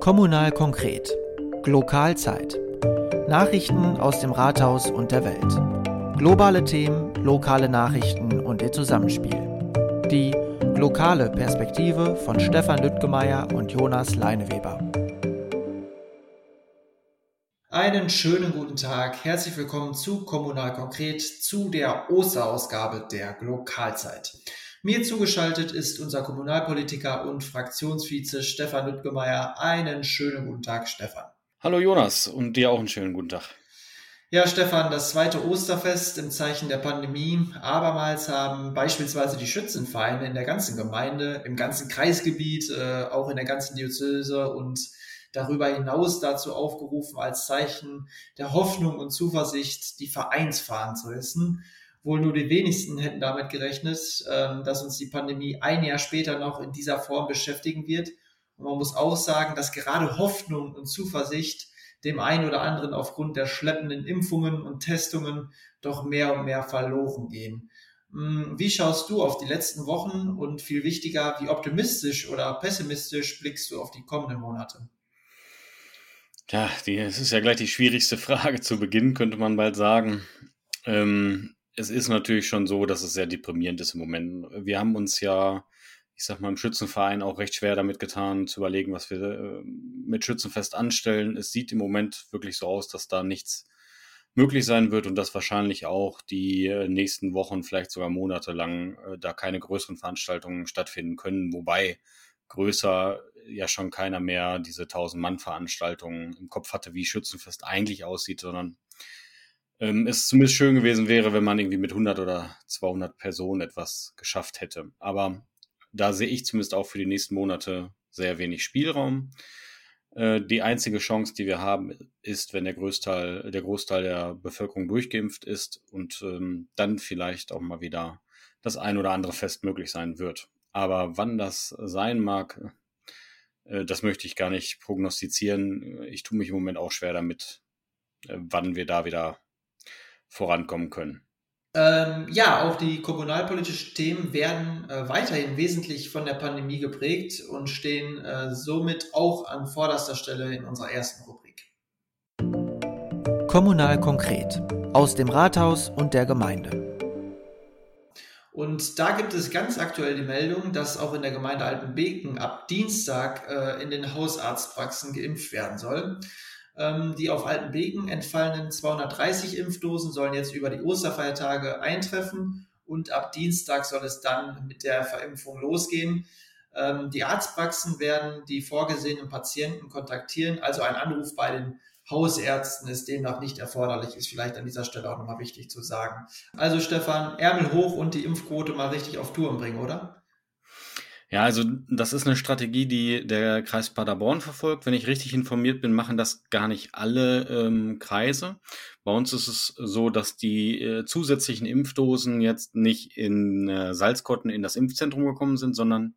Kommunal konkret. Lokalzeit. Nachrichten aus dem Rathaus und der Welt. Globale Themen, lokale Nachrichten und ihr Zusammenspiel. Die lokale Perspektive von Stefan Lüttgemeier und Jonas Leineweber. Einen schönen guten Tag. Herzlich willkommen zu Kommunal konkret, zu der Osterausgabe der Lokalzeit. Mir zugeschaltet ist unser Kommunalpolitiker und Fraktionsvize Stefan Lüttgemeier. Einen schönen guten Tag, Stefan. Hallo Jonas und dir auch einen schönen guten Tag. Ja, Stefan, das zweite Osterfest im Zeichen der Pandemie. Abermals haben beispielsweise die Schützenvereine in der ganzen Gemeinde, im ganzen Kreisgebiet, äh, auch in der ganzen Diözese und darüber hinaus dazu aufgerufen, als Zeichen der Hoffnung und Zuversicht die Vereinsfahnen zu hissen. Wohl nur die wenigsten hätten damit gerechnet, ähm, dass uns die Pandemie ein Jahr später noch in dieser Form beschäftigen wird. Und man muss auch sagen, dass gerade Hoffnung und Zuversicht dem einen oder anderen aufgrund der schleppenden Impfungen und Testungen doch mehr und mehr verloren gehen. Hm, wie schaust du auf die letzten Wochen und viel wichtiger, wie optimistisch oder pessimistisch blickst du auf die kommenden Monate? Ja, die, das ist ja gleich die schwierigste Frage zu Beginn, könnte man bald sagen. Ähm, es ist natürlich schon so, dass es sehr deprimierend ist im Moment. Wir haben uns ja, ich sag mal, im Schützenverein auch recht schwer damit getan, zu überlegen, was wir äh, mit Schützenfest anstellen. Es sieht im Moment wirklich so aus, dass da nichts möglich sein wird und dass wahrscheinlich auch die äh, nächsten Wochen, vielleicht sogar Monate lang, äh, da keine größeren Veranstaltungen stattfinden können. Wobei größer ja schon keiner mehr diese 1000-Mann-Veranstaltungen im Kopf hatte, wie Schützenfest eigentlich aussieht, sondern ähm, es zumindest schön gewesen wäre, wenn man irgendwie mit 100 oder 200 Personen etwas geschafft hätte. Aber da sehe ich zumindest auch für die nächsten Monate sehr wenig Spielraum. Äh, die einzige Chance, die wir haben, ist, wenn der Großteil, der Großteil der Bevölkerung durchgeimpft ist und ähm, dann vielleicht auch mal wieder das ein oder andere Fest möglich sein wird. Aber wann das sein mag, äh, das möchte ich gar nicht prognostizieren. Ich tue mich im Moment auch schwer damit, äh, wann wir da wieder vorankommen können. Ähm, ja, auch die kommunalpolitischen Themen werden äh, weiterhin wesentlich von der Pandemie geprägt und stehen äh, somit auch an vorderster Stelle in unserer ersten Rubrik. Kommunal konkret aus dem Rathaus und der Gemeinde. Und da gibt es ganz aktuell die Meldung, dass auch in der Gemeinde Altenbeken ab Dienstag äh, in den Hausarztpraxen geimpft werden soll. Ähm, die auf Altenbeken entfallenen 230 Impfdosen sollen jetzt über die Osterfeiertage eintreffen und ab Dienstag soll es dann mit der Verimpfung losgehen. Ähm, die Arztpraxen werden die vorgesehenen Patienten kontaktieren, also ein Anruf bei den Hausärzten ist demnach nicht erforderlich, ist vielleicht an dieser Stelle auch nochmal wichtig zu sagen. Also Stefan, Ärmel hoch und die Impfquote mal richtig auf Touren bringen, oder? Ja, also das ist eine Strategie, die der Kreis Paderborn verfolgt. Wenn ich richtig informiert bin, machen das gar nicht alle ähm, Kreise. Bei uns ist es so, dass die äh, zusätzlichen Impfdosen jetzt nicht in äh, Salzkotten in das Impfzentrum gekommen sind, sondern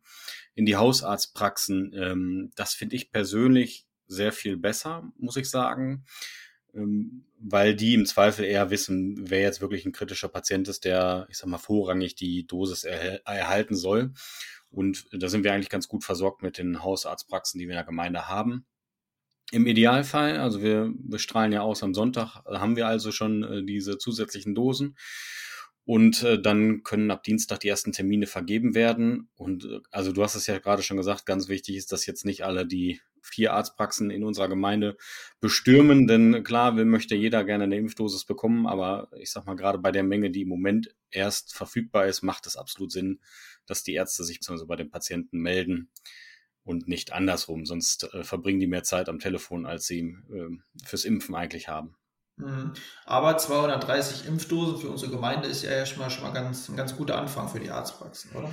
in die Hausarztpraxen. Ähm, das finde ich persönlich sehr viel besser, muss ich sagen, ähm, weil die im Zweifel eher wissen, wer jetzt wirklich ein kritischer Patient ist, der, ich sag mal, vorrangig die Dosis er erhalten soll. Und da sind wir eigentlich ganz gut versorgt mit den Hausarztpraxen, die wir in der Gemeinde haben. Im Idealfall, also wir, wir strahlen ja aus am Sonntag, haben wir also schon äh, diese zusätzlichen Dosen. Und äh, dann können ab Dienstag die ersten Termine vergeben werden. Und äh, also du hast es ja gerade schon gesagt, ganz wichtig ist, dass jetzt nicht alle die vier Arztpraxen in unserer Gemeinde bestürmen. Denn klar, will möchte jeder gerne eine Impfdosis bekommen, aber ich sag mal, gerade bei der Menge, die im Moment erst verfügbar ist, macht es absolut Sinn, dass die Ärzte sich bzw. bei den Patienten melden und nicht andersrum. Sonst äh, verbringen die mehr Zeit am Telefon, als sie äh, fürs Impfen eigentlich haben. Mhm. Aber 230 Impfdosen für unsere Gemeinde ist ja schon mal, schon mal ganz, ein ganz guter Anfang für die Arztpraxen, oder?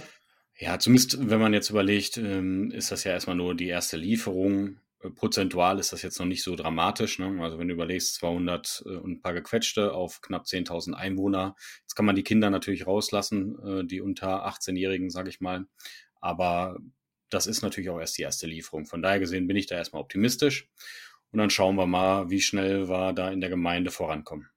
Ja, zumindest wenn man jetzt überlegt, ähm, ist das ja erstmal nur die erste Lieferung. Äh, prozentual ist das jetzt noch nicht so dramatisch. Ne? Also wenn du überlegst, 200 äh, und ein paar gequetschte auf knapp 10.000 Einwohner. Jetzt kann man die Kinder natürlich rauslassen, äh, die unter 18-Jährigen, sage ich mal. Aber das ist natürlich auch erst die erste Lieferung. Von daher gesehen bin ich da erstmal optimistisch. Und dann schauen wir mal, wie schnell wir da in der Gemeinde vorankommen.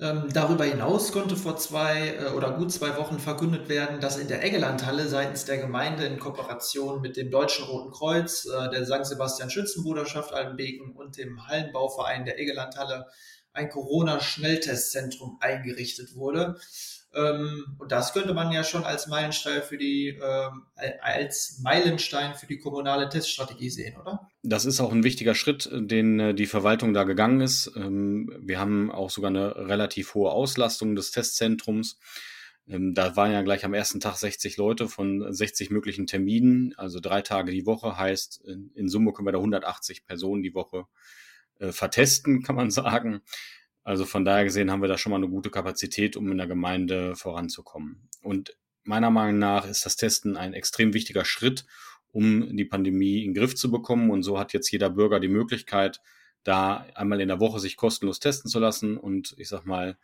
Ähm, darüber hinaus konnte vor zwei äh, oder gut zwei Wochen verkündet werden, dass in der Eggelandhalle seitens der Gemeinde in Kooperation mit dem Deutschen Roten Kreuz, äh, der St. Sebastian Schützenbruderschaft Altenbeken und dem Hallenbauverein der Eggelandhalle ein Corona-Schnelltestzentrum eingerichtet wurde. Ähm, und das könnte man ja schon als Meilenstein für die, ähm, als Meilenstein für die kommunale Teststrategie sehen, oder? Das ist auch ein wichtiger Schritt, den äh, die Verwaltung da gegangen ist. Ähm, wir haben auch sogar eine relativ hohe Auslastung des Testzentrums. Da waren ja gleich am ersten Tag 60 Leute von 60 möglichen Terminen, also drei Tage die Woche heißt, in Summe können wir da 180 Personen die Woche äh, vertesten, kann man sagen. Also von daher gesehen haben wir da schon mal eine gute Kapazität, um in der Gemeinde voranzukommen. Und meiner Meinung nach ist das Testen ein extrem wichtiger Schritt, um die Pandemie in den Griff zu bekommen. Und so hat jetzt jeder Bürger die Möglichkeit, da einmal in der Woche sich kostenlos testen zu lassen. Und ich sag mal,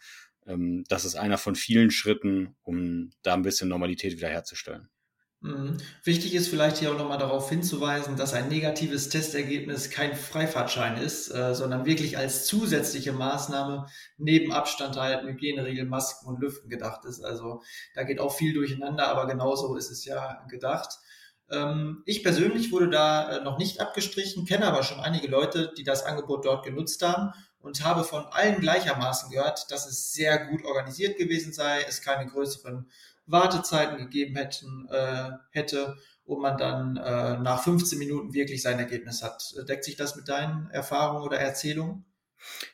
ähm, das ist einer von vielen Schritten, um da ein bisschen Normalität wiederherzustellen. Mhm. Wichtig ist vielleicht hier auch nochmal darauf hinzuweisen, dass ein negatives Testergebnis kein Freifahrtschein ist, äh, sondern wirklich als zusätzliche Maßnahme neben Abstand halten, Hygieneregeln, Masken und Lüften gedacht ist. Also da geht auch viel durcheinander, aber genauso ist es ja gedacht. Ähm, ich persönlich wurde da äh, noch nicht abgestrichen, kenne aber schon einige Leute, die das Angebot dort genutzt haben und habe von allen gleichermaßen gehört, dass es sehr gut organisiert gewesen sei, es keine größeren Wartezeiten gegeben hätten, äh, hätte und man dann äh, nach 15 Minuten wirklich sein Ergebnis hat. Deckt sich das mit deinen Erfahrungen oder Erzählungen?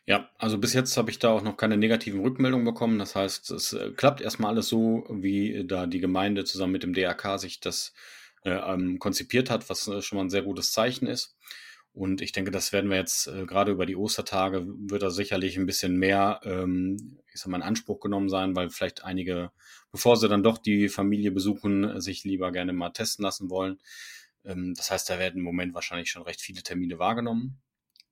Ja, also bis jetzt habe ich da auch noch keine negativen Rückmeldungen bekommen. Das heißt, es äh, klappt erstmal alles so, wie da die Gemeinde zusammen mit dem DRK sich das äh, ähm, konzipiert hat, was äh, schon mal ein sehr gutes Zeichen ist. Und ich denke, das werden wir jetzt äh, gerade über die Ostertage wird da sicherlich ein bisschen mehr, ähm, ich sag mal, in Anspruch genommen sein, weil vielleicht einige, bevor sie dann doch die Familie besuchen, sich lieber gerne mal testen lassen wollen. Ähm, das heißt, da werden im Moment wahrscheinlich schon recht viele Termine wahrgenommen.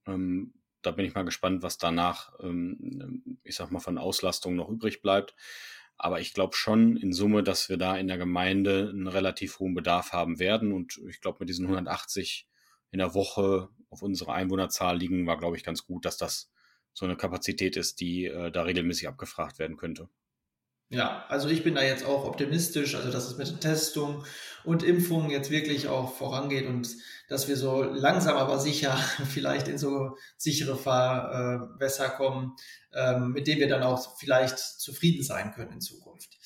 Ähm, da bin ich mal gespannt, was danach, ähm, ich sag mal, von Auslastung noch übrig bleibt. Aber ich glaube schon in Summe, dass wir da in der Gemeinde einen relativ hohen Bedarf haben werden. Und ich glaube, mit diesen 180 in der Woche auf unsere Einwohnerzahl liegen, war, glaube ich, ganz gut, dass das so eine Kapazität ist, die äh, da regelmäßig abgefragt werden könnte. Ja, also ich bin da jetzt auch optimistisch, also dass es mit Testung und Impfungen jetzt wirklich auch vorangeht und dass wir so langsam aber sicher vielleicht in so sichere Fahrwässer kommen, ähm, mit denen wir dann auch vielleicht zufrieden sein können in Zukunft.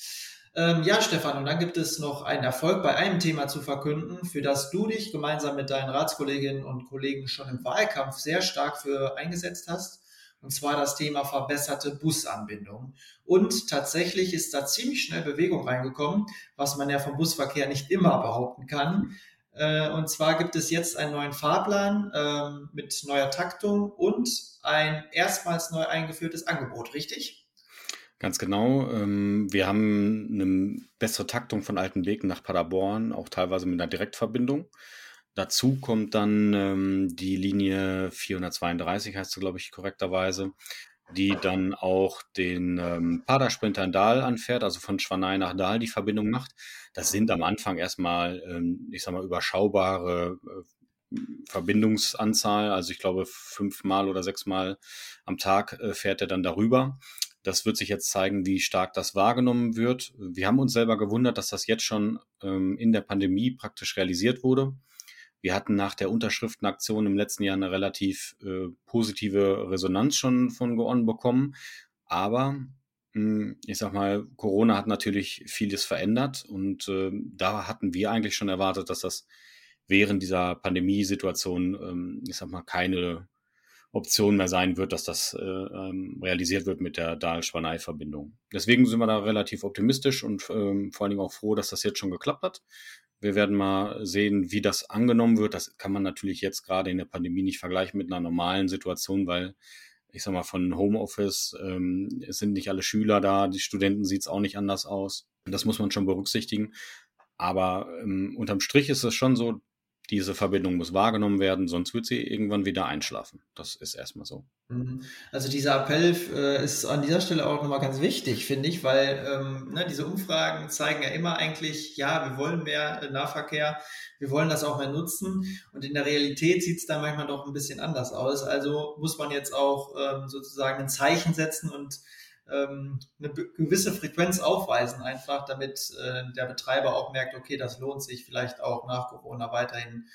Ähm, ja, Stefan, und dann gibt es noch einen Erfolg bei einem Thema zu verkünden, für das du dich gemeinsam mit deinen Ratskolleginnen und Kollegen schon im Wahlkampf sehr stark für eingesetzt hast. Und zwar das Thema verbesserte Busanbindung. Und tatsächlich ist da ziemlich schnell Bewegung reingekommen, was man ja vom Busverkehr nicht immer behaupten kann. Äh, und zwar gibt es jetzt einen neuen Fahrplan ähm, mit neuer Taktung und ein erstmals neu eingeführtes Angebot, richtig? Ganz genau. Ähm, wir haben eine bessere Taktung von Altenbeken nach Paderborn, auch teilweise mit einer Direktverbindung. Dazu kommt dann ähm, die Linie 432, heißt sie, glaube ich, korrekterweise, die dann auch den ähm, Padersprinter in Dahl anfährt, also von Schwanei nach Dahl die Verbindung macht. Das sind am Anfang erstmal, ähm, ich sag mal, überschaubare äh, Verbindungsanzahl. Also ich glaube, fünfmal oder sechsmal am Tag äh, fährt er dann darüber. Das wird sich jetzt zeigen, wie stark das wahrgenommen wird. Wir haben uns selber gewundert, dass das jetzt schon ähm, in der Pandemie praktisch realisiert wurde. Wir hatten nach der Unterschriftenaktion im letzten Jahr eine relativ äh, positive Resonanz schon von Goon bekommen. Aber mh, hm, ich sag mal, Corona hat natürlich vieles verändert und äh, da hatten wir eigentlich schon erwartet, dass das während dieser Pandemiesituation, ähm, ich sag mal, keine Option mehr sein wird, dass das äh, ähm, realisiert wird mit der Dahl-Schwanei-Verbindung. Deswegen sind wir da relativ optimistisch und ähm, vor allen Dingen auch froh, dass das jetzt schon geklappt hat. Wir werden mal sehen, wie das angenommen wird. Das kann man natürlich jetzt gerade in der Pandemie nicht vergleichen mit einer normalen Situation, weil ich sag mal, von Homeoffice, ähm, es sind nicht alle Schüler da, die Studenten sieht es auch nicht anders aus. Das muss man schon berücksichtigen. Aber ähm, unterm Strich ist es schon so, diese Verbindung muss wahrgenommen werden, sonst wird sie irgendwann wieder einschlafen. Das ist erstmal so. Mhm. Also dieser Appell äh, ist an dieser Stelle auch nochmal ganz wichtig, finde ich, weil ähm, ne, diese Umfragen zeigen ja immer eigentlich, ja, wir wollen mehr äh, Nahverkehr, wir wollen das auch mehr nutzen und in der Realität sieht es dann manchmal doch ein bisschen anders aus. Also muss man jetzt auch ähm, sozusagen ein Zeichen setzen und ähm, eine gewisse Frequenz aufweisen, einfach damit äh, der Betreiber auch merkt, okay, das lohnt sich vielleicht auch nach Corona weiterhin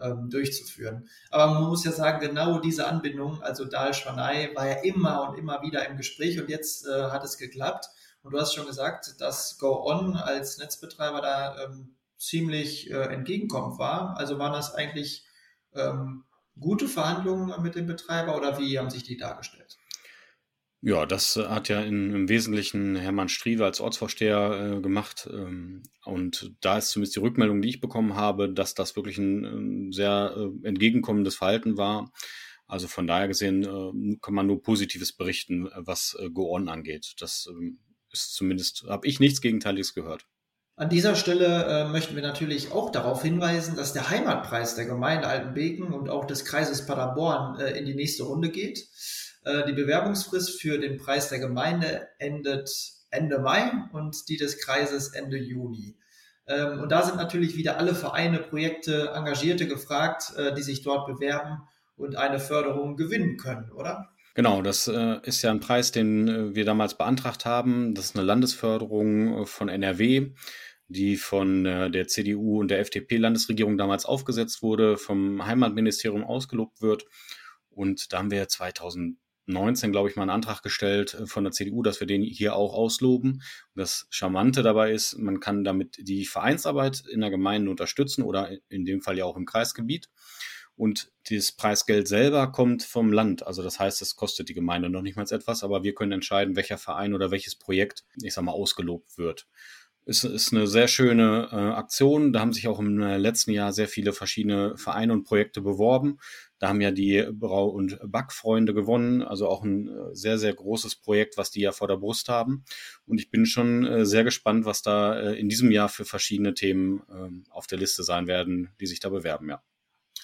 ähm, durchzuführen. Aber man muss ja sagen, genau diese Anbindung, also Dahl Schwanei, war ja immer und immer wieder im Gespräch und jetzt äh, hat es geklappt. Und du hast schon gesagt, dass Go On als Netzbetreiber da ähm, ziemlich äh, entgegenkommend war. Also waren das eigentlich ähm, gute Verhandlungen mit dem Betreiber oder wie haben sich die dargestellt? Ja, das äh, hat ja in, im Wesentlichen Hermann Striewe als Ortsvorsteher äh, gemacht. Ähm, und da ist zumindest die Rückmeldung, die ich bekommen habe, dass das wirklich ein, ein sehr äh, entgegenkommendes Verhalten war. Also von daher gesehen äh, kann man nur Positives berichten, was äh, Go On angeht. Das ähm, ist zumindest, habe ich nichts Gegenteiliges gehört. An dieser Stelle äh, möchten wir natürlich auch darauf hinweisen, dass der Heimatpreis der Gemeinde Altenbeken und auch des Kreises Paderborn äh, in die nächste Runde geht. Äh, die Bewerbungsfrist für den Preis der Gemeinde endet Ende Mai und die des Kreises Ende Juni. Ähm, und da sind natürlich wieder alle Vereine, Projekte, Engagierte gefragt, äh, die sich dort bewerben und eine Förderung gewinnen können, oder? Genau, das äh, ist ja ein Preis, den wir damals beantragt haben. Das ist eine Landesförderung von NRW, die von der CDU und der FDP-Landesregierung damals aufgesetzt wurde, vom Heimatministerium ausgelobt wird. Und da haben wir 2019, glaube ich, mal einen Antrag gestellt äh, von der CDU, dass wir den hier auch ausloben. Das Charmante dabei ist, man kann damit die Vereinsarbeit in der Gemeinde unterstützen oder in dem Fall ja auch im Kreisgebiet. Und das Preisgeld selber kommt vom Land. Also das heißt, es kostet die Gemeinde noch nicht mal etwas, aber wir können entscheiden, welcher Verein oder welches Projekt, ich sag mal, ausgelobt wird. Es ist eine sehr schöne äh, Aktion. Da haben sich auch im äh, letzten Jahr sehr viele verschiedene Vereine und Projekte beworben. Da haben ja die Brau- und Backfreunde gewonnen, also auch ein äh, sehr, sehr großes Projekt, was die ja vor der Brust haben. Und ich bin schon äh, sehr gespannt, was da äh, in diesem Jahr für verschiedene Themen ähm, auf der Liste sein werden, die sich da bewerben, ja.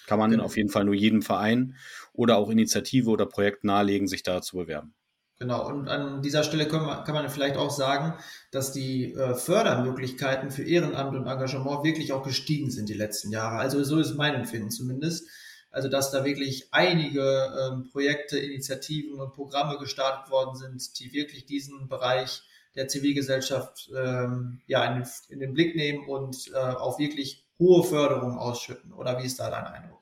Kann man genau. auf jeden Fall nur jedem Verein oder auch Initiative oder Projekt nahelegen, sich da zu bewerben. Genau, und an dieser Stelle kann man, kann man vielleicht auch sagen, dass die äh, Fördermöglichkeiten für Ehrenamt und Engagement wirklich auch gestiegen sind die letzten Jahre. Also so ist mein Empfinden zumindest. Also dass da wirklich einige ähm, Projekte, Initiativen und Programme gestartet worden sind, die wirklich diesen Bereich der Zivilgesellschaft ähm, ja, in den, in den Blick nehmen und äh, auch wirklich hohe Förderung ausschütten. Oder wie ist da dein Eindruck?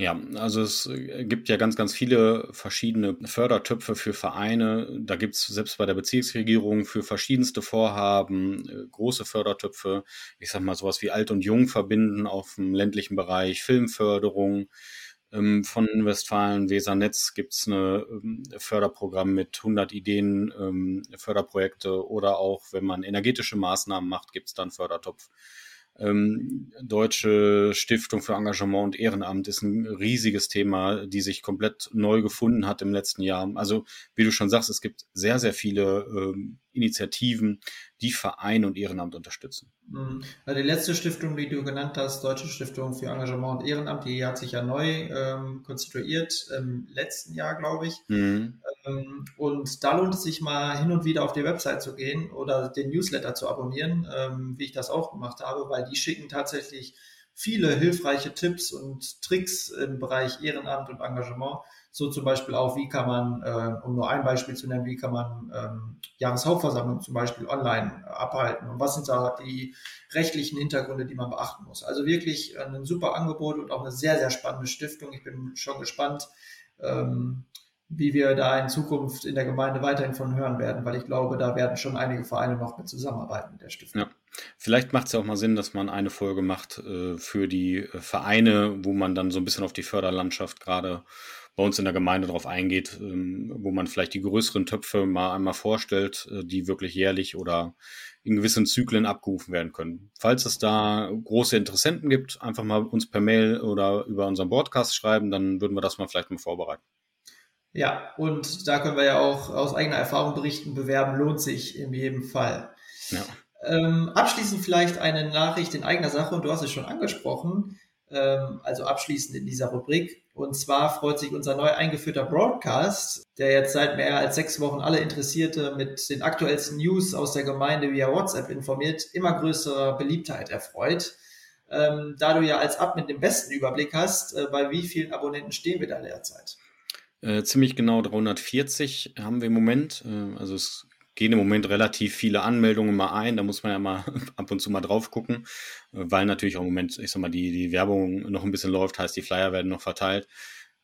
Ja, also es äh, gibt ja ganz, ganz viele verschiedene Fördertöpfe für Vereine. Da gibt es selbst bei der Bezirksregierung für verschiedenste Vorhaben äh, große Fördertöpfe. Ich sag mal sowas wie Alt und Jung verbinden auf dem ländlichen Bereich, Filmförderung. Ähm, von Westfalen Wesernetz gibt es ein ähm, Förderprogramm mit 100 Ideen, ähm, Förderprojekte oder auch, wenn man energetische Maßnahmen macht, gibt es dann Fördertopf ähm, Deutsche Stiftung für Engagement und Ehrenamt ist ein riesiges Thema, die sich komplett neu gefunden hat im letzten Jahr. Also wie du schon sagst, es gibt sehr, sehr viele ähm, Initiativen, die Verein und Ehrenamt unterstützen. Mhm. Die letzte Stiftung, die du genannt hast, Deutsche Stiftung für Engagement und Ehrenamt, die hat sich ja neu ähm, konstituiert im letzten Jahr, glaube ich. Mhm. Und da lohnt es sich mal hin und wieder auf die Website zu gehen oder den Newsletter zu abonnieren, ähm, wie ich das auch gemacht habe, weil die schicken tatsächlich viele hilfreiche Tipps und Tricks im Bereich Ehrenamt und Engagement. So zum Beispiel auch, wie kann man, äh, um nur ein Beispiel zu nennen, wie kann man ähm, Jahreshauptversammlung zum Beispiel online abhalten und was sind da die rechtlichen Hintergründe, die man beachten muss. Also wirklich ein super Angebot und auch eine sehr, sehr spannende Stiftung. Ich bin schon gespannt, ähm, wie wir da in Zukunft in der Gemeinde weiterhin von hören werden, weil ich glaube, da werden schon einige Vereine noch mit zusammenarbeiten mit der Stiftung. Ja. Vielleicht macht es ja auch mal Sinn, dass man eine Folge macht äh, für die äh, Vereine, wo man dann so ein bisschen auf die Förderlandschaft gerade bei uns in der Gemeinde drauf eingeht, ähm, wo man vielleicht die größeren Töpfe mal einmal vorstellt, äh, die wirklich jährlich oder in gewissen Zyklen abgerufen werden können. Falls es da große Interessenten gibt, einfach mal uns per Mail oder über unseren Podcast schreiben, dann würden wir das mal vielleicht mal vorbereiten. Ja, und da können wir ja auch aus eigener Erfahrung berichten, bewerben lohnt sich in jedem Fall. Ja. Ähm, abschließend vielleicht eine Nachricht in eigener Sache, und du hast es schon angesprochen, ähm, also abschließend in dieser Rubrik. Und zwar freut sich unser neu eingeführter Broadcast, der jetzt seit mehr als sechs Wochen alle Interessierte mit den aktuellsten News aus der Gemeinde via WhatsApp informiert, immer größere Beliebtheit erfreut. Ähm, da du ja als Admin den besten Überblick hast, äh, bei wie vielen Abonnenten stehen wir da derzeit? Äh, ziemlich genau 340 haben wir im Moment. Äh, also es gehen im Moment relativ viele Anmeldungen mal ein. Da muss man ja mal ab und zu mal drauf gucken, weil natürlich auch im Moment, ich sag mal, die, die Werbung noch ein bisschen läuft, heißt, die Flyer werden noch verteilt.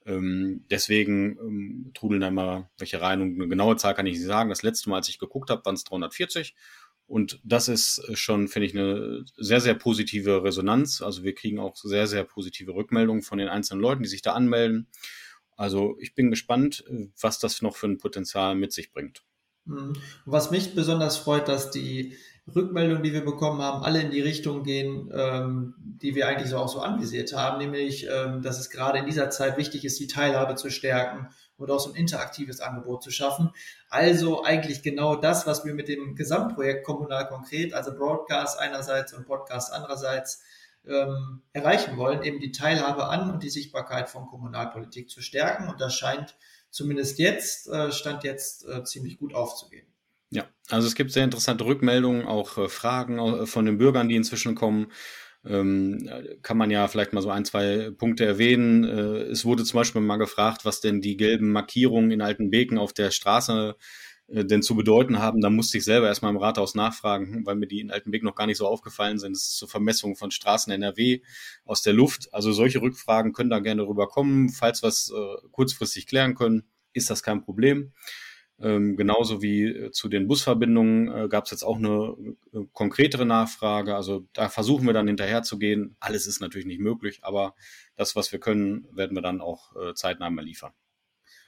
Ähm, deswegen ähm, trudeln da mal welche rein und eine genaue Zahl kann ich nicht sagen. Das letzte Mal, als ich geguckt habe, waren es 340. Und das ist schon, finde ich, eine sehr, sehr positive Resonanz. Also wir kriegen auch sehr, sehr positive Rückmeldungen von den einzelnen Leuten, die sich da anmelden. Also ich bin gespannt, was das noch für ein Potenzial mit sich bringt. Mhm. Was mich besonders freut, dass die Rückmeldungen, die wir bekommen haben, alle in die Richtung gehen, ähm, die wir eigentlich so auch so anvisiert haben, nämlich, ähm, dass es gerade in dieser Zeit wichtig ist, die Teilhabe zu stärken und auch so ein interaktives Angebot zu schaffen. Also eigentlich genau das, was wir mit dem Gesamtprojekt Kommunal konkret, also Broadcast einerseits und Podcast andererseits, ähm, erreichen wollen, eben die Teilhabe an und die Sichtbarkeit von Kommunalpolitik zu stärken. Und das scheint zumindest jetzt, äh, stand jetzt äh, ziemlich gut aufzugehen. Ja, also es gibt sehr interessante Rückmeldungen, auch äh, Fragen äh, von den Bürgern, die inzwischen kommen. Ähm, kann man ja vielleicht mal so ein, zwei Punkte erwähnen. Äh, es wurde zum Beispiel mal gefragt, was denn die gelben Markierungen in alten Beken auf der Straße äh, denn zu bedeuten haben. Da musste ich selber erstmal im Rathaus nachfragen, weil mir die in Altenbeek noch gar nicht so aufgefallen sind. Das ist zur Vermessung von Straßen NRW aus der Luft. Also solche Rückfragen können da gerne rüberkommen. Falls wir es äh, kurzfristig klären können, ist das kein Problem. Ähm, genauso wie äh, zu den Busverbindungen äh, gab es jetzt auch eine äh, konkretere Nachfrage. Also da versuchen wir dann hinterher zu gehen. Alles ist natürlich nicht möglich, aber das, was wir können, werden wir dann auch äh, zeitnah mal liefern.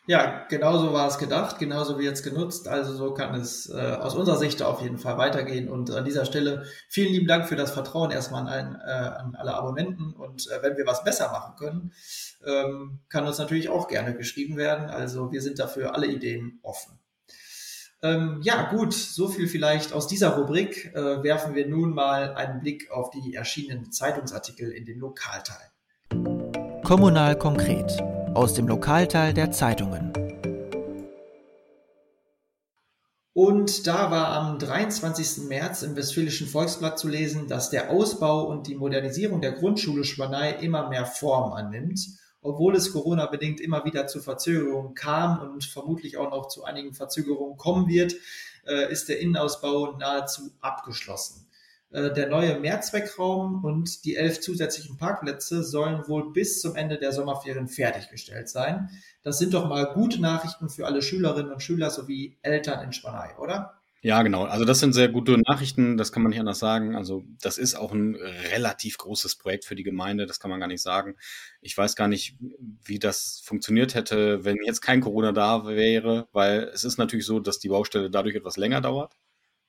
Ja, genauso war es gedacht, genauso wie jetzt genutzt. Also so kann es äh, aus unserer Sicht auf jeden Fall weitergehen. Und an dieser Stelle vielen lieben Dank für das Vertrauen erstmal an, allen, äh, an alle Abonnenten. Und äh, wenn wir was besser machen können, ähm, kann uns natürlich auch gerne geschrieben werden. Also wir sind dafür alle Ideen offen. Ähm, ja, gut, so viel vielleicht aus dieser Rubrik. Äh, werfen wir nun mal einen Blick auf die erschienenen Zeitungsartikel in den Lokalteilen. Kommunal konkret aus dem Lokalteil der Zeitungen. Und da war am 23. März im Westfälischen Volksblatt zu lesen, dass der Ausbau und die Modernisierung der Grundschule Schwanei immer mehr Form annimmt, obwohl es Corona-bedingt immer wieder zu Verzögerungen kam und vermutlich auch noch zu einigen Verzögerungen kommen wird, äh, ist der Innenausbau nahezu abgeschlossen. Äh, der neue Mehrzweckraum und die elf zusätzlichen Parkplätze sollen wohl bis zum Ende der Sommerferien fertiggestellt sein. Das sind doch mal gute Nachrichten für alle Schülerinnen und Schüler sowie Eltern in Spanei, oder? Ja, genau. Also das sind sehr gute Nachrichten, das kann man nicht anders sagen. Also das ist auch ein relativ großes Projekt für die Gemeinde, das kann man gar nicht sagen. Ich weiß gar nicht, wie das funktioniert hätte, wenn jetzt kein Corona da wäre, weil es ist natürlich so, dass die Baustelle dadurch etwas länger dauert.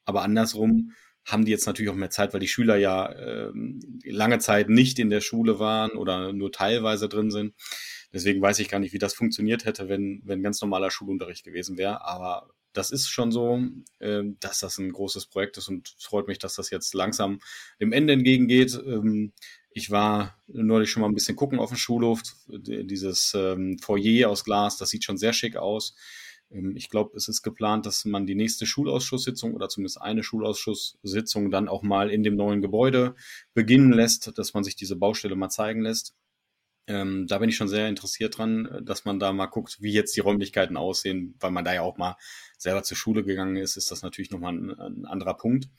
Aber andersrum haben die jetzt natürlich auch mehr Zeit, weil die Schüler ja äh, lange Zeit nicht in der Schule waren oder nur teilweise drin sind. Deswegen weiß ich gar nicht, wie das funktioniert hätte, wenn, wenn ganz normaler Schulunterricht gewesen wäre. Aber das ist schon so, äh, dass das ein großes Projekt ist und freut mich, dass das jetzt langsam dem Ende entgegengeht. Ähm, ich war neulich schon mal ein bisschen gucken auf dem Schulhof. Dieses ähm, Foyer aus Glas, das sieht schon sehr schick aus. Ähm, ich glaube, es ist geplant, dass man die nächste Schulausschusssitzung oder zumindest eine Schulausschusssitzung dann auch mal in dem neuen Gebäude beginnen lässt, dass man sich diese Baustelle mal zeigen lässt. Ähm, da bin ich schon sehr interessiert dran, dass man da mal guckt, wie jetzt die Räumlichkeiten aussehen, weil man da ja auch mal selber zur Schule gegangen ist, ist das natürlich nochmal ein, ein anderer Punkt.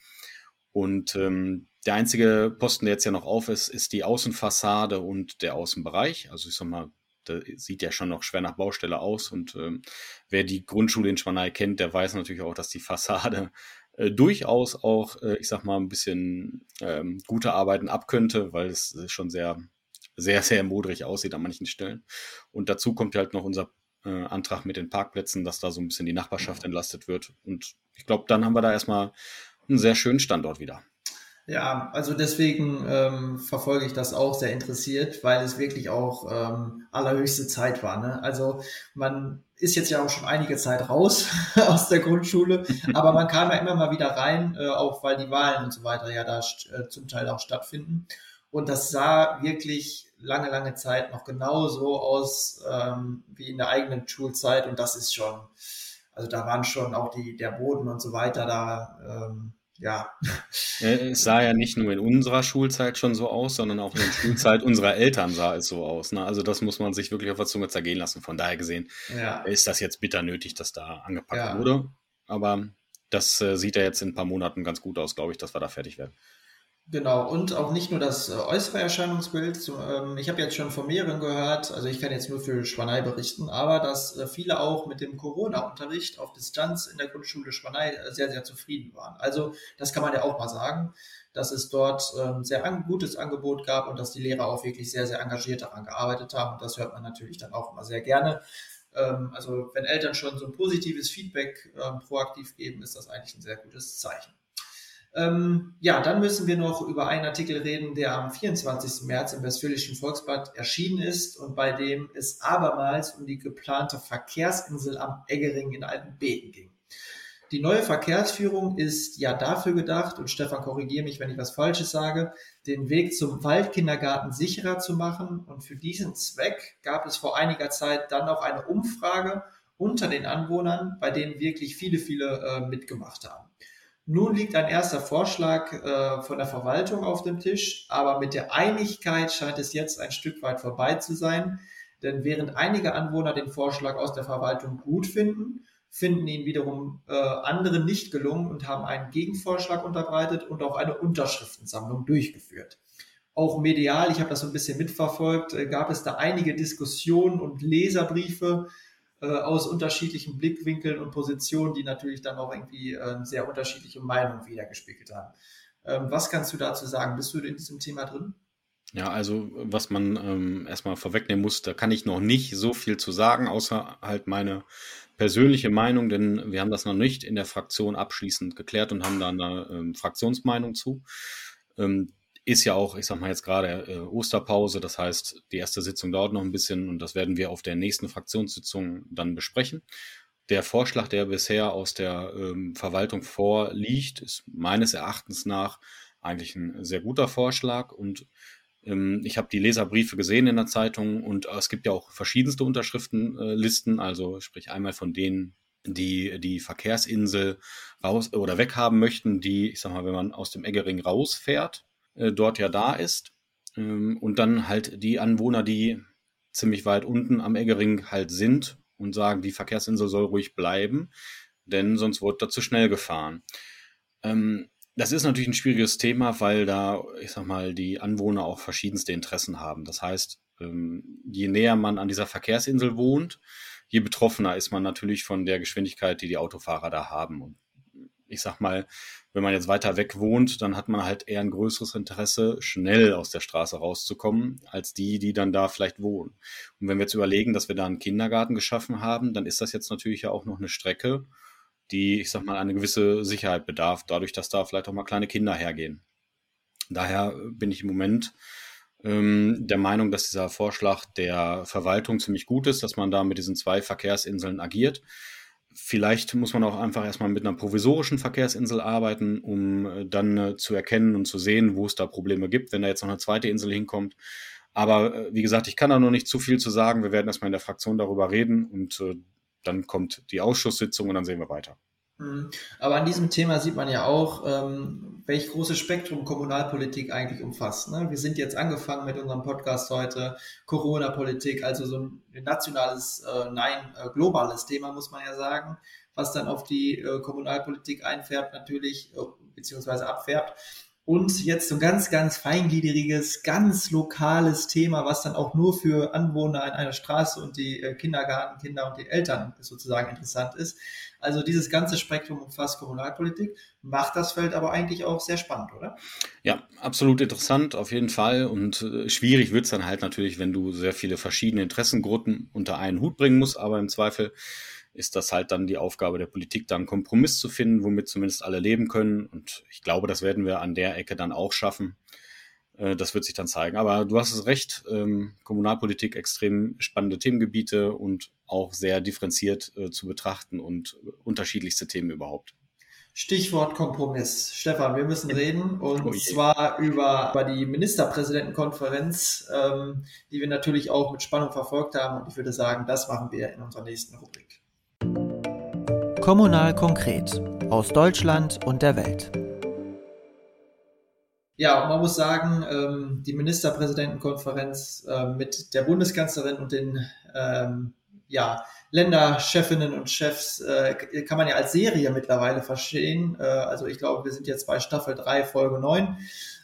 Und ähm, der einzige Posten, der jetzt ja noch auf ist, ist die Außenfassade und der Außenbereich. Also ich sag mal, da sieht ja schon noch schwer nach Baustelle aus. Und ähm, wer die Grundschule in Schwanei kennt, der weiß natürlich auch, dass die Fassade äh, durchaus auch, äh, ich sag mal, ein bisschen ähm, gute Arbeiten abkönnte, weil es schon sehr, sehr, sehr modrig aussieht an manchen Stellen. Und dazu kommt halt noch unser äh, Antrag mit den Parkplätzen, dass da so ein bisschen die Nachbarschaft entlastet wird. Und ich glaube, dann haben wir da erstmal einen sehr schönen Standort wieder. Ja, also deswegen ähm, verfolge ich das auch sehr interessiert, weil es wirklich auch ähm, allerhöchste Zeit war. Ne? Also man ist jetzt ja auch schon einige Zeit raus aus der Grundschule, aber man kam ja immer mal wieder rein, äh, auch weil die Wahlen und so weiter ja da äh, zum Teil auch stattfinden. Und das sah wirklich lange, lange Zeit noch genauso aus ähm, wie in der eigenen Schulzeit. Und das ist schon, also da waren schon auch die, der Boden und so weiter da. Ähm, ja. Es sah ja nicht nur in unserer Schulzeit schon so aus, sondern auch in der Schulzeit unserer Eltern sah es so aus. Ne? Also das muss man sich wirklich auf der Zunge zergehen lassen. Von daher gesehen ja. ist das jetzt bitter nötig, dass da angepackt ja. wurde. Aber das äh, sieht ja jetzt in ein paar Monaten ganz gut aus, glaube ich, dass wir da fertig werden. Genau, und auch nicht nur das äh, äußere Erscheinungsbild. Ähm, ich habe jetzt schon von mehreren gehört, also ich kann jetzt nur für Schwanei berichten, aber dass äh, viele auch mit dem Corona-Unterricht auf Distanz in der Grundschule Schwanei äh, sehr, sehr zufrieden waren. Also das kann man ja auch mal sagen, dass es dort ähm, sehr gutes Angebot gab und dass die Lehrer auch wirklich sehr, sehr engagiert daran gearbeitet haben. Und das hört man natürlich dann auch immer sehr gerne. Ähm, also wenn Eltern schon so ein positives Feedback proaktiv geben, ist das eigentlich ein sehr gutes Zeichen. Ähm, ja, dann müssen wir noch über einen Artikel reden, der am 24. März im Westfälischen Volksblatt erschienen ist und bei dem es abermals um die geplante Verkehrsinsel am Eggering in Altenbeken ging. Die neue Verkehrsführung ist ja dafür gedacht, und Stefan, korrigiere mich, wenn ich was Falsches sage, den Weg zum Waldkindergarten sicherer zu machen. Und für diesen Zweck gab es vor einiger Zeit dann auch eine Umfrage unter den Anwohnern, bei denen wirklich viele, viele äh, mitgemacht haben. Nun liegt ein erster Vorschlag äh, von der Verwaltung auf dem Tisch, aber mit der Einigkeit scheint es jetzt ein Stück weit vorbei zu sein. Denn während einige Anwohner den Vorschlag aus der Verwaltung gut finden, finden ihn wiederum äh, andere nicht gelungen und haben einen Gegenvorschlag unterbreitet und auch eine Unterschriftensammlung durchgeführt. Auch medial, ich habe das so ein bisschen mitverfolgt, äh, gab es da einige Diskussionen und Leserbriefe, aus unterschiedlichen Blickwinkeln und Positionen, die natürlich dann auch irgendwie äh, sehr unterschiedliche Meinungen wiedergespiegelt haben. Ähm, was kannst du dazu sagen? Bist du in diesem Thema drin? Ja, also was man ähm, erstmal vorwegnehmen muss, da kann ich noch nicht so viel zu sagen, außer halt meine persönliche Meinung, denn wir haben das noch nicht in der Fraktion abschließend geklärt und haben da eine ähm, Fraktionsmeinung zu. Ähm, ist ja auch, ich sag mal jetzt gerade äh, Osterpause, das heißt, die erste Sitzung dauert noch ein bisschen und das werden wir auf der nächsten Fraktionssitzung dann besprechen. Der Vorschlag, der bisher aus der ähm, Verwaltung vorliegt, ist meines Erachtens nach eigentlich ein sehr guter Vorschlag und ähm, ich habe die Leserbriefe gesehen in der Zeitung und es gibt ja auch verschiedenste Unterschriftenlisten, äh, also sprich einmal von denen, die die Verkehrsinsel raus oder weghaben möchten, die, ich sag mal, wenn man aus dem Eggering rausfährt, äh, dort ja da ist. Ähm, und dann halt die Anwohner, die ziemlich weit unten am Eggering halt sind und sagen, die Verkehrsinsel soll ruhig bleiben, denn sonst wird da zu schnell gefahren. Ähm, das ist natürlich ein schwieriges Thema, weil da, ich sag mal, die Anwohner auch verschiedenste Interessen haben. Das heißt, ähm, je näher man an dieser Verkehrsinsel wohnt, je betroffener ist man natürlich von der Geschwindigkeit, die die Autofahrer da haben. Und ich sag mal, wenn man jetzt weiter weg wohnt, dann hat man halt eher ein größeres Interesse, schnell aus der Straße rauszukommen, als die, die dann da vielleicht wohnen. Und wenn wir jetzt überlegen, dass wir da einen Kindergarten geschaffen haben, dann ist das jetzt natürlich ja auch noch eine Strecke, die, ich sag mal, eine gewisse Sicherheit bedarf, dadurch, dass da vielleicht auch mal kleine Kinder hergehen. Daher bin ich im Moment ähm, der Meinung, dass dieser Vorschlag der Verwaltung ziemlich gut ist, dass man da mit diesen zwei Verkehrsinseln agiert. Vielleicht muss man auch einfach erstmal mit einer provisorischen Verkehrsinsel arbeiten, um äh, dann äh, zu erkennen und zu sehen, wo es da Probleme gibt, wenn da jetzt noch eine zweite Insel hinkommt. Aber äh, wie gesagt, ich kann da noch nicht zu viel zu sagen. Wir werden erstmal in der Fraktion darüber reden und dann kommt die Ausschusssitzung und dann sehen wir weiter. Mhm. Aber an diesem Thema sieht man ja auch, ähm, welch großes Spektrum Kommunalpolitik eigentlich umfasst. Ne? Wir sind jetzt angefangen mit unserem Podcast heute, Corona-Politik, also so ein nationales, äh, nein, äh, globales Thema, muss man ja sagen, was dann auf die äh, Kommunalpolitik einfärbt natürlich, äh, beziehungsweise abfärbt. Und jetzt so ein ganz, ganz feingliedriges, ganz lokales Thema, was dann auch nur für Anwohner in einer Straße und die äh, Kindergartenkinder und die Eltern sozusagen interessant ist. Also dieses ganze Spektrum umfasst Kommunalpolitik, macht das Feld aber eigentlich auch sehr spannend, oder? Ja, absolut interessant, auf jeden Fall. Und äh, schwierig wird es dann halt natürlich, wenn du sehr viele verschiedene Interessengruppen unter einen Hut bringen musst, aber im Zweifel ist das halt dann die Aufgabe der Politik, da einen Kompromiss zu finden, womit zumindest alle leben können. Und ich glaube, das werden wir an der Ecke dann auch schaffen. Äh, das wird sich dann zeigen. Aber du hast es recht, ähm, Kommunalpolitik extrem spannende Themengebiete und auch sehr differenziert äh, zu betrachten und unterschiedlichste Themen überhaupt. Stichwort Kompromiss. Stefan, wir müssen reden und oh zwar über, über die Ministerpräsidentenkonferenz, ähm, die wir natürlich auch mit Spannung verfolgt haben. Und ich würde sagen, das machen wir in unserer nächsten Rubrik. Kommunal konkret aus Deutschland und der Welt. Ja, man muss sagen, ähm, die Ministerpräsidentenkonferenz äh, mit der Bundeskanzlerin und den ähm, ja, Länderchefinnen und Chefs äh, kann man ja als Serie mittlerweile verstehen. Äh, also ich glaube, wir sind jetzt bei Staffel 3, Folge 9.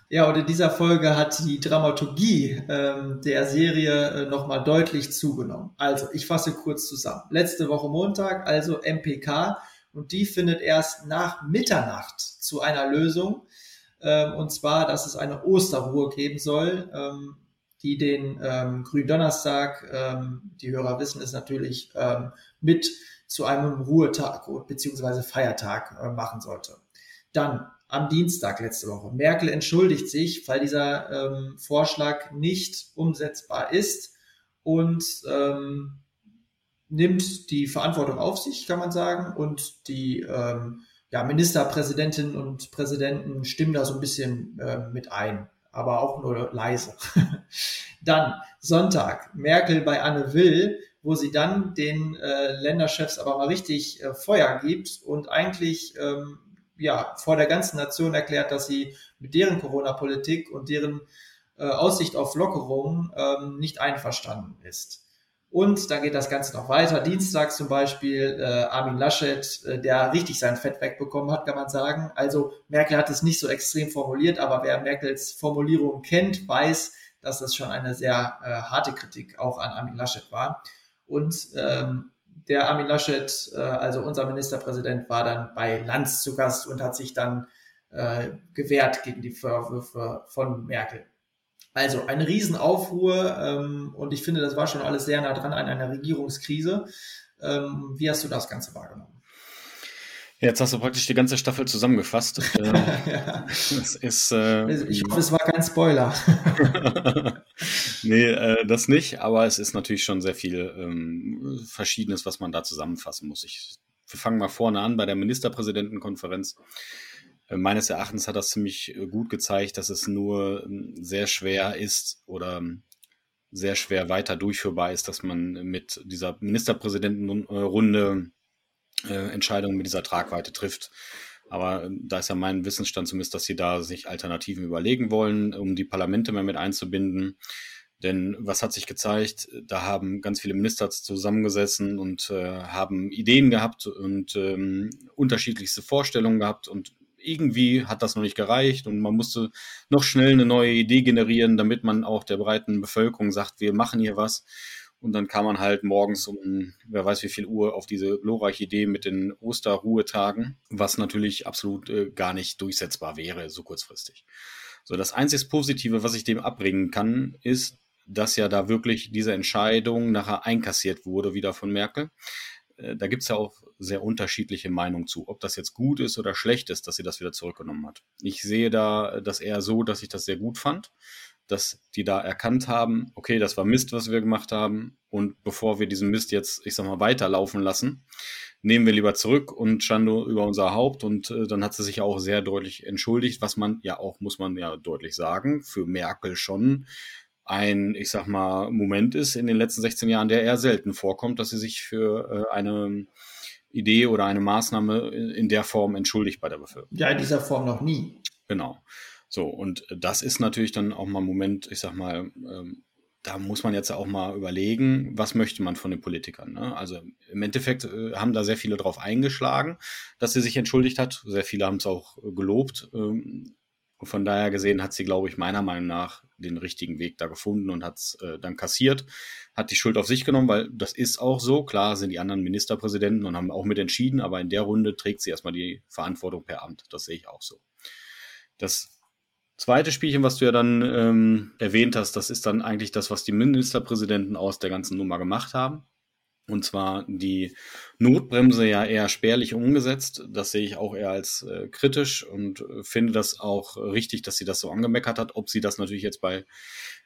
Ja, und in dieser Folge hat die Dramaturgie ähm, der Serie äh, nochmal deutlich zugenommen. Also, ich fasse kurz zusammen. Letzte Woche Montag, also MPK, und die findet erst nach Mitternacht zu einer Lösung. Ähm, und zwar, dass es eine Osterruhe geben soll. Ähm, die den ähm, Gründonnerstag, die Hörer wissen es natürlich, mit zu einem Ruhetag bzw. Feiertag äh, machen sollte. Dann am Dienstag letzte Woche. Merkel entschuldigt sich, weil dieser Vorschlag nicht umsetzbar ist und nimmt die Verantwortung auf sich, kann man sagen, und die ähm, ja, Ministerpräsidentinnen und Präsidenten stimmen da so ein bisschen äh, mit ein aber auch nur leise. dann Sonntag, Merkel bei Anne Will, wo sie dann den äh, Länderchefs aber mal richtig äh, Feuer gibt und eigentlich ähm, ja vor der ganzen Nation erklärt, dass sie mit deren Corona-Politik und deren äh, Aussicht auf Lockerung ähm, nicht einverstanden ist. Und dann geht das Ganze noch weiter. Dienstag zum Beispiel äh, Armin Laschet, äh, der richtig sein Fett wegbekommen hat, kann man sagen. Also Merkel hat es nicht so extrem formuliert, aber wer Merkels Formulierung kennt, weiß, dass das schon eine sehr äh, harte Kritik auch an Armin Laschet war. Und ähm, der Armin Laschet, äh, also unser Ministerpräsident, war dann bei Lanz zu Gast und hat sich dann äh, gewehrt gegen die Vorwürfe von Merkel. Also eine Riesenaufruhr ähm, und ich finde, das war schon alles sehr nah dran an einer Regierungskrise. Ähm, wie hast du das Ganze wahrgenommen? Jetzt hast du praktisch die ganze Staffel zusammengefasst. Ja. das ist, äh, ich hoffe, es war kein Spoiler. nee, äh, das nicht, aber es ist natürlich schon sehr viel ähm, Verschiedenes, was man da zusammenfassen muss. Ich, wir fangen mal vorne an bei der Ministerpräsidentenkonferenz. Äh, meines Erachtens hat das ziemlich äh, gut gezeigt, dass es nur ähm, sehr schwer ist oder ähm, sehr schwer weiter durchführbar ist, dass man mit dieser Ministerpräsidentenrunde äh, Entscheidungen mit dieser Tragweite trifft. Aber da ist ja mein Wissensstand zumindest, dass sie da sich Alternativen überlegen wollen, um die Parlamente mehr mit einzubinden. Denn was hat sich gezeigt? Da haben ganz viele Minister zusammengesessen und äh, haben Ideen gehabt und ähm, unterschiedlichste Vorstellungen gehabt und irgendwie hat das noch nicht gereicht und man musste noch schnell eine neue Idee generieren, damit man auch der breiten Bevölkerung sagt, wir machen hier was. Und dann kam man halt morgens um, wer weiß wie viel Uhr, auf diese glorreiche Idee mit den Osterruhetagen, was natürlich absolut äh, gar nicht durchsetzbar wäre, so kurzfristig. So, das einzig Positive, was ich dem abbringen kann, ist, dass ja da wirklich diese Entscheidung nachher einkassiert wurde, wieder von Merkel. Äh, da gibt es ja auch sehr unterschiedliche Meinungen zu, ob das jetzt gut ist oder schlecht ist, dass sie das wieder zurückgenommen hat. Ich sehe da das eher so, dass ich das sehr gut fand, dass die da erkannt haben, okay, das war Mist, was wir gemacht haben und bevor wir diesen Mist jetzt, ich sag mal, weiterlaufen lassen, nehmen wir lieber zurück und Schando über unser Haupt und äh, dann hat sie sich auch sehr deutlich entschuldigt, was man ja auch, muss man ja deutlich sagen, für Merkel schon ein, ich sag mal, Moment ist in den letzten 16 Jahren, der eher selten vorkommt, dass sie sich für äh, eine Idee oder eine Maßnahme in der Form entschuldigt bei der Bevölkerung. Ja, in dieser Form noch nie. Genau. So, und das ist natürlich dann auch mal ein Moment, ich sag mal, ähm, da muss man jetzt auch mal überlegen, was möchte man von den Politikern. Ne? Also im Endeffekt äh, haben da sehr viele drauf eingeschlagen, dass sie sich entschuldigt hat. Sehr viele haben es auch äh, gelobt. Ähm, von daher gesehen hat sie, glaube ich, meiner Meinung nach den richtigen Weg da gefunden und hat es äh, dann kassiert, hat die Schuld auf sich genommen, weil das ist auch so. Klar sind die anderen Ministerpräsidenten und haben auch mit entschieden, aber in der Runde trägt sie erstmal die Verantwortung per Amt. Das sehe ich auch so. Das zweite Spielchen, was du ja dann ähm, erwähnt hast, das ist dann eigentlich das, was die Ministerpräsidenten aus der ganzen Nummer gemacht haben. Und zwar die Notbremse ja eher spärlich umgesetzt. Das sehe ich auch eher als äh, kritisch und äh, finde das auch richtig, dass sie das so angemeckert hat. Ob sie das natürlich jetzt bei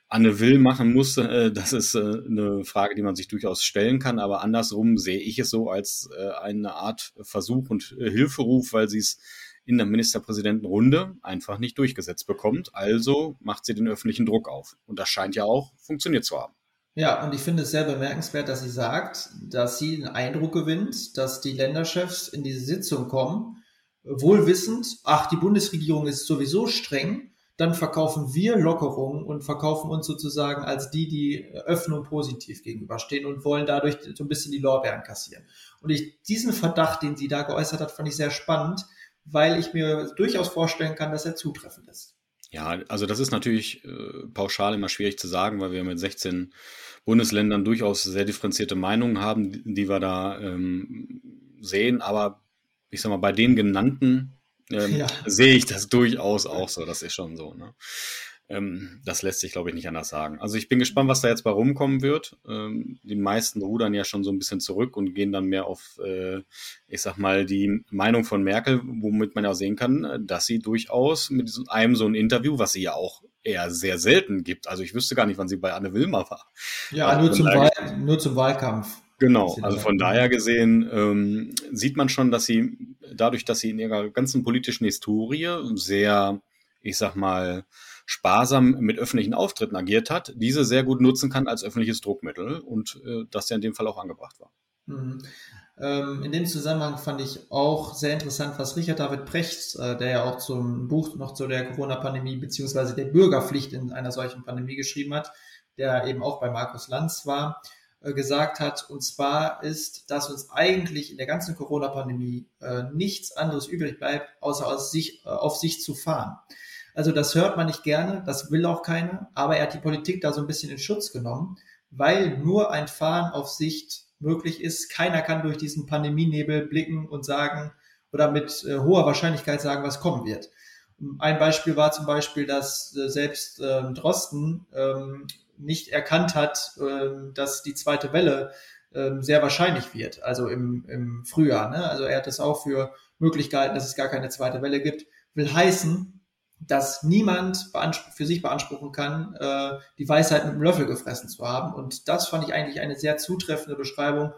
Anne Will machen muss, äh, das ist äh, eine Frage, die man sich durchaus stellen kann. Aber andersrum sehe ich es so als äh, eine Art Versuch und äh, Hilferuf, weil sie es in der Ministerpräsidentenrunde einfach nicht durchgesetzt bekommt. Also macht sie den öffentlichen Druck auf. Und das scheint ja auch funktioniert zu haben. Ja, und ich finde es sehr bemerkenswert, dass sie sagt, dass sie den Eindruck gewinnt, dass die Länderchefs in diese Sitzung kommen, wohl wissend, ach, die Bundesregierung ist sowieso streng, dann verkaufen wir Lockerungen und verkaufen uns sozusagen als die, die Öffnung positiv gegenüberstehen und wollen dadurch so ein bisschen die Lorbeeren kassieren. Und ich, diesen Verdacht, den sie da geäußert hat, fand ich sehr spannend, weil ich mir durchaus vorstellen kann, dass er zutreffend ist. Ja, also das ist natürlich äh, pauschal immer schwierig zu sagen, weil wir mit 16 Bundesländern durchaus sehr differenzierte Meinungen haben, die, die wir da ähm, sehen. Aber ich sag mal, bei den genannten ähm, ja. sehe ich das durchaus auch so. Das ist schon so. Ne? Ähm, das lässt sich, glaube ich, nicht anders sagen. Also ich bin gespannt, was da jetzt bei rumkommen wird. Ähm, die meisten rudern ja schon so ein bisschen zurück und gehen dann mehr auf, äh, ich sag mal, die Meinung von Merkel, womit man ja sehen kann, dass sie durchaus mit einem so ein Interview, was sie ja auch eher sehr selten gibt. Also ich wüsste gar nicht, wann sie bei Anne Wilmer war. Ja, also nur, zum Wahl, nur zum Wahlkampf. Genau, also von daher gesehen ähm, sieht man schon, dass sie dadurch, dass sie in ihrer ganzen politischen Historie sehr, ich sag mal, sparsam mit öffentlichen Auftritten agiert hat, diese sehr gut nutzen kann als öffentliches Druckmittel und äh, das ja in dem Fall auch angebracht war. Mhm. Ähm, in dem Zusammenhang fand ich auch sehr interessant, was Richard David Precht, äh, der ja auch zum Buch noch zu der Corona-Pandemie beziehungsweise der Bürgerpflicht in einer solchen Pandemie geschrieben hat, der eben auch bei Markus Lanz war äh, gesagt hat. Und zwar ist, dass uns eigentlich in der ganzen Corona-Pandemie äh, nichts anderes übrig bleibt, außer aus sich, auf sich zu fahren. Also das hört man nicht gerne, das will auch keiner, aber er hat die Politik da so ein bisschen in Schutz genommen, weil nur ein Fahren auf Sicht möglich ist. Keiner kann durch diesen Pandemienebel blicken und sagen oder mit äh, hoher Wahrscheinlichkeit sagen, was kommen wird. Ein Beispiel war zum Beispiel, dass äh, selbst äh, Drosten ähm, nicht erkannt hat, ähm, dass die zweite Welle ähm, sehr wahrscheinlich wird, also im, im Frühjahr. Ne? Also er hat es auch für möglich gehalten, dass es gar keine zweite Welle gibt. Will heißen, dass niemand für sich beanspruchen kann, äh, die Weisheit mit dem Löffel gefressen zu haben. Und das fand ich eigentlich eine sehr zutreffende Beschreibung,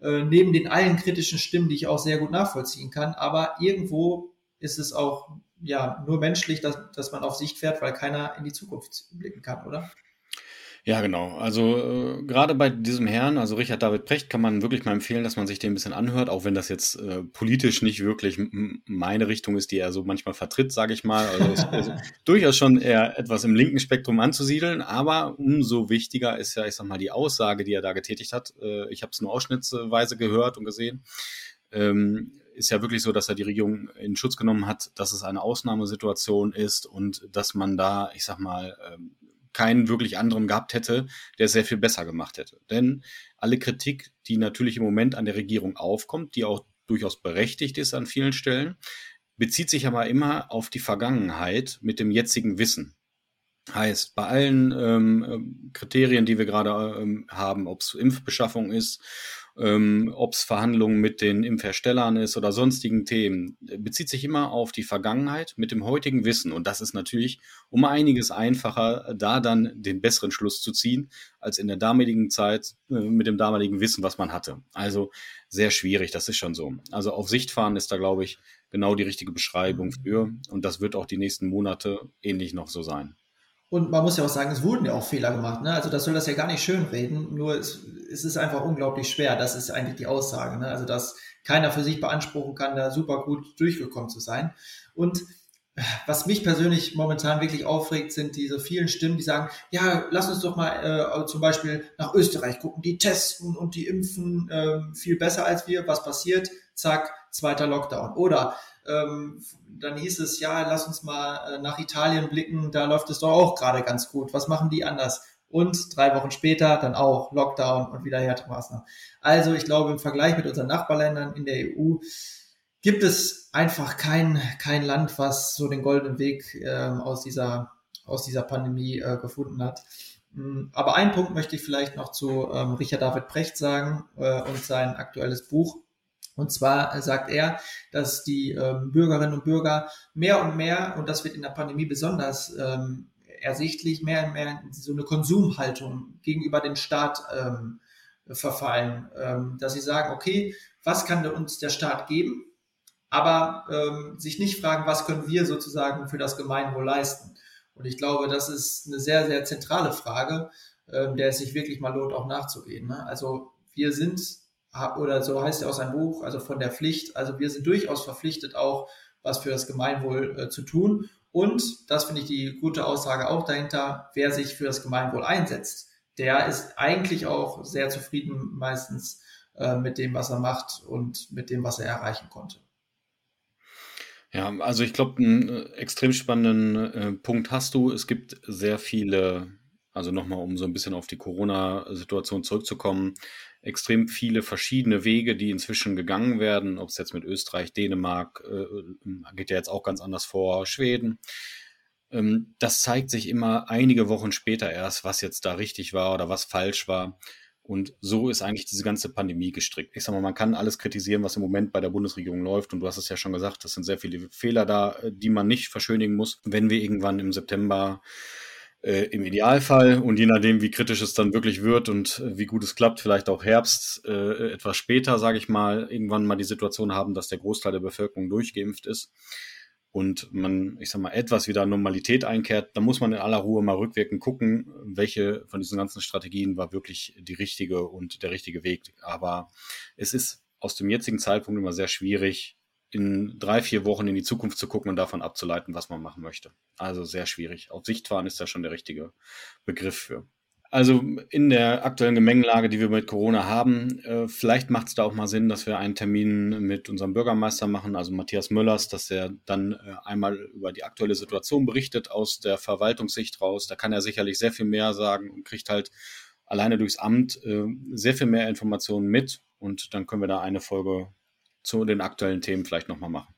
äh, neben den allen kritischen Stimmen, die ich auch sehr gut nachvollziehen kann. Aber irgendwo ist es auch ja nur menschlich, dass, dass man auf Sicht fährt, weil keiner in die Zukunft blicken kann, oder? Ja, genau. Also äh, gerade bei diesem Herrn, also Richard David Precht, kann man wirklich mal empfehlen, dass man sich den ein bisschen anhört, auch wenn das jetzt äh, politisch nicht wirklich meine Richtung ist, die er so manchmal vertritt, sage ich mal. Also ist, also durchaus schon eher etwas im linken Spektrum anzusiedeln, aber umso wichtiger ist ja, ich sag mal, die Aussage, die er da getätigt hat. Äh, ich habe es nur ausschnittsweise gehört und gesehen. Ähm, ist ja wirklich so, dass er die Regierung in Schutz genommen hat, dass es eine Ausnahmesituation ist und dass man da, ich sag mal, ähm, keinen wirklich anderen gehabt hätte, der sehr viel besser gemacht hätte. Denn alle Kritik, die natürlich im Moment an der Regierung aufkommt, die auch durchaus berechtigt ist an vielen Stellen, bezieht sich aber immer auf die Vergangenheit mit dem jetzigen Wissen. Heißt, bei allen ähm, Kriterien, die wir gerade ähm, haben, ob es Impfbeschaffung ist ähm, ob es Verhandlungen mit den Impfherstellern ist oder sonstigen Themen, bezieht sich immer auf die Vergangenheit mit dem heutigen Wissen. Und das ist natürlich um einiges einfacher, da dann den besseren Schluss zu ziehen, als in der damaligen Zeit äh, mit dem damaligen Wissen, was man hatte. Also sehr schwierig, das ist schon so. Also auf Sicht fahren ist da, glaube ich, genau die richtige Beschreibung für. Und das wird auch die nächsten Monate ähnlich noch so sein. Und man muss ja auch sagen, es wurden ja auch Fehler gemacht. Ne? Also das soll das ja gar nicht schönreden, nur es, es ist einfach unglaublich schwer. Das ist eigentlich die Aussage. Ne? Also dass keiner für sich beanspruchen kann, da super gut durchgekommen zu sein. Und was mich persönlich momentan wirklich aufregt, sind diese vielen Stimmen, die sagen, ja, lass uns doch mal äh, zum Beispiel nach Österreich gucken, die testen und die impfen äh, viel besser als wir. Was passiert? Zack, zweiter Lockdown. Oder ähm, dann hieß es, ja, lass uns mal äh, nach Italien blicken, da läuft es doch auch gerade ganz gut. Was machen die anders? Und drei Wochen später dann auch Lockdown und wieder Härtemaßnahmen. Also ich glaube, im Vergleich mit unseren Nachbarländern in der EU gibt es einfach kein, kein Land, was so den goldenen Weg äh, aus, dieser, aus dieser Pandemie äh, gefunden hat. Hm, aber einen Punkt möchte ich vielleicht noch zu ähm, Richard David Precht sagen äh, und sein aktuelles Buch. Und zwar sagt er, dass die ähm, Bürgerinnen und Bürger mehr und mehr, und das wird in der Pandemie besonders ähm, ersichtlich, mehr und mehr so eine Konsumhaltung gegenüber dem Staat ähm, verfallen. Ähm, dass sie sagen, okay, was kann uns der Staat geben? Aber ähm, sich nicht fragen, was können wir sozusagen für das Gemeinwohl leisten? Und ich glaube, das ist eine sehr, sehr zentrale Frage, ähm, der es sich wirklich mal lohnt, auch nachzugehen. Ne? Also wir sind oder so heißt ja auch sein Buch, also von der Pflicht. Also wir sind durchaus verpflichtet, auch was für das Gemeinwohl äh, zu tun. Und, das finde ich die gute Aussage auch dahinter, wer sich für das Gemeinwohl einsetzt, der ist eigentlich auch sehr zufrieden meistens äh, mit dem, was er macht und mit dem, was er erreichen konnte. Ja, also ich glaube, einen äh, extrem spannenden äh, Punkt hast du. Es gibt sehr viele, also nochmal, um so ein bisschen auf die Corona-Situation zurückzukommen, extrem viele verschiedene Wege, die inzwischen gegangen werden, ob es jetzt mit Österreich, Dänemark, äh, geht ja jetzt auch ganz anders vor, Schweden. Ähm, das zeigt sich immer einige Wochen später erst, was jetzt da richtig war oder was falsch war. Und so ist eigentlich diese ganze Pandemie gestrickt. Ich sag mal, man kann alles kritisieren, was im Moment bei der Bundesregierung läuft. Und du hast es ja schon gesagt, das sind sehr viele Fehler da, äh, die man nicht verschönigen muss. Wenn wir irgendwann im September äh, im Idealfall und je nachdem, wie kritisch es dann wirklich wird und äh, wie gut es klappt, vielleicht auch Herbst, äh, etwas später, sage ich mal, irgendwann mal die Situation haben, dass der Großteil der Bevölkerung durchgeimpft ist und man, ich sag mal, etwas wieder Normalität einkehrt, dann muss man in aller Ruhe mal rückwirkend gucken, welche von diesen ganzen Strategien war wirklich die richtige und der richtige Weg. Aber es ist aus dem jetzigen Zeitpunkt immer sehr schwierig, in drei, vier Wochen in die Zukunft zu gucken und davon abzuleiten, was man machen möchte. Also sehr schwierig. Auf Sicht fahren ist da schon der richtige Begriff für. Also in der aktuellen Gemengelage, die wir mit Corona haben, äh, vielleicht macht es da auch mal Sinn, dass wir einen Termin mit unserem Bürgermeister machen, also Matthias Müllers, dass er dann äh, einmal über die aktuelle Situation berichtet aus der Verwaltungssicht raus. Da kann er sicherlich sehr viel mehr sagen und kriegt halt alleine durchs Amt äh, sehr viel mehr Informationen mit. Und dann können wir da eine Folge zu den aktuellen Themen vielleicht nochmal machen.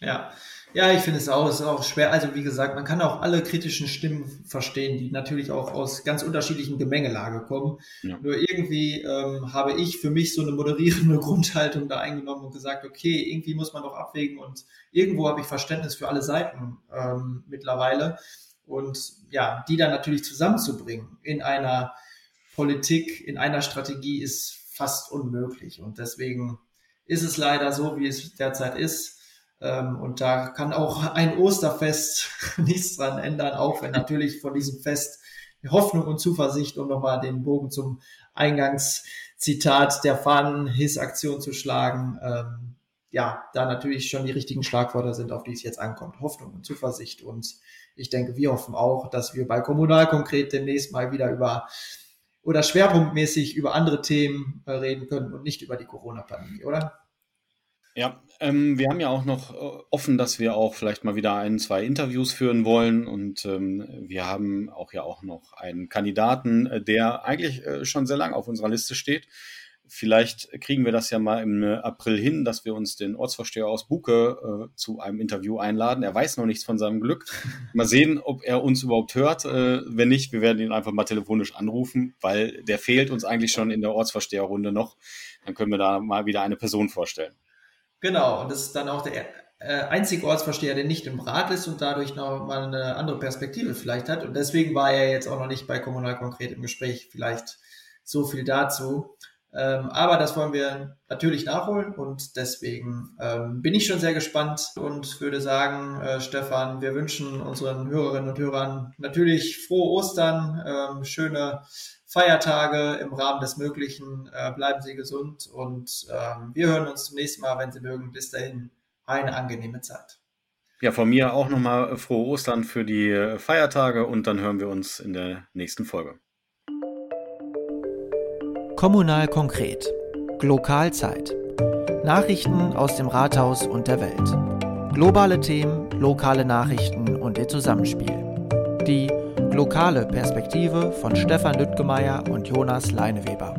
Ja, ja, ich finde es auch, ist auch schwer. Also wie gesagt, man kann auch alle kritischen Stimmen verstehen, die natürlich auch aus ganz unterschiedlichen Gemengelage kommen. Ja. Nur irgendwie ähm, habe ich für mich so eine moderierende Grundhaltung da eingenommen und gesagt, okay, irgendwie muss man doch abwägen und irgendwo habe ich Verständnis für alle Seiten ähm, mittlerweile. Und ja, die dann natürlich zusammenzubringen in einer Politik, in einer Strategie ist fast unmöglich. Und deswegen ist es leider so, wie es derzeit ist ähm, und da kann auch ein Osterfest nichts dran ändern, auch wenn natürlich von diesem Fest Hoffnung und Zuversicht, um nochmal den Bogen zum Eingangszitat der Fahnen-Hiss-Aktion zu schlagen, ähm, ja, da natürlich schon die richtigen Schlagwörter sind, auf die es jetzt ankommt. Hoffnung und Zuversicht. Und ich denke, wir hoffen auch, dass wir bei Kommunal konkret demnächst mal wieder über oder schwerpunktmäßig über andere Themen äh, reden können und nicht über die Corona-Pandemie, oder? Ja, ähm, wir haben ja auch noch äh, offen, dass wir auch vielleicht mal wieder ein, zwei Interviews führen wollen. Und ähm, wir haben auch ja auch noch einen Kandidaten, äh, der eigentlich äh, schon sehr lang auf unserer Liste steht. Vielleicht kriegen wir das ja mal im April hin, dass wir uns den Ortsvorsteher aus Buke äh, zu einem Interview einladen. Er weiß noch nichts von seinem Glück. Mal sehen, ob er uns überhaupt hört. Äh, wenn nicht, wir werden ihn einfach mal telefonisch anrufen, weil der fehlt uns eigentlich schon in der Ortsvorsteherrunde noch. Dann können wir da mal wieder eine Person vorstellen. Genau, und das ist dann auch der äh, einzige Ortsvorsteher, der nicht im Rat ist und dadurch noch mal eine andere Perspektive vielleicht hat. Und deswegen war er jetzt auch noch nicht bei Kommunal konkret im Gespräch. Vielleicht so viel dazu. Ähm, aber das wollen wir natürlich nachholen und deswegen ähm, bin ich schon sehr gespannt und würde sagen, äh, Stefan, wir wünschen unseren Hörerinnen und Hörern natürlich frohe Ostern, ähm, schöne Feiertage im Rahmen des Möglichen. Äh, bleiben Sie gesund und ähm, wir hören uns zum nächsten Mal, wenn Sie mögen. Bis dahin eine angenehme Zeit. Ja, von mir auch nochmal frohe Ostern für die Feiertage und dann hören wir uns in der nächsten Folge. Kommunal konkret. Glokalzeit. Nachrichten aus dem Rathaus und der Welt. Globale Themen, lokale Nachrichten und ihr Zusammenspiel. Die Lokale Perspektive von Stefan Lüttgemeier und Jonas Leineweber.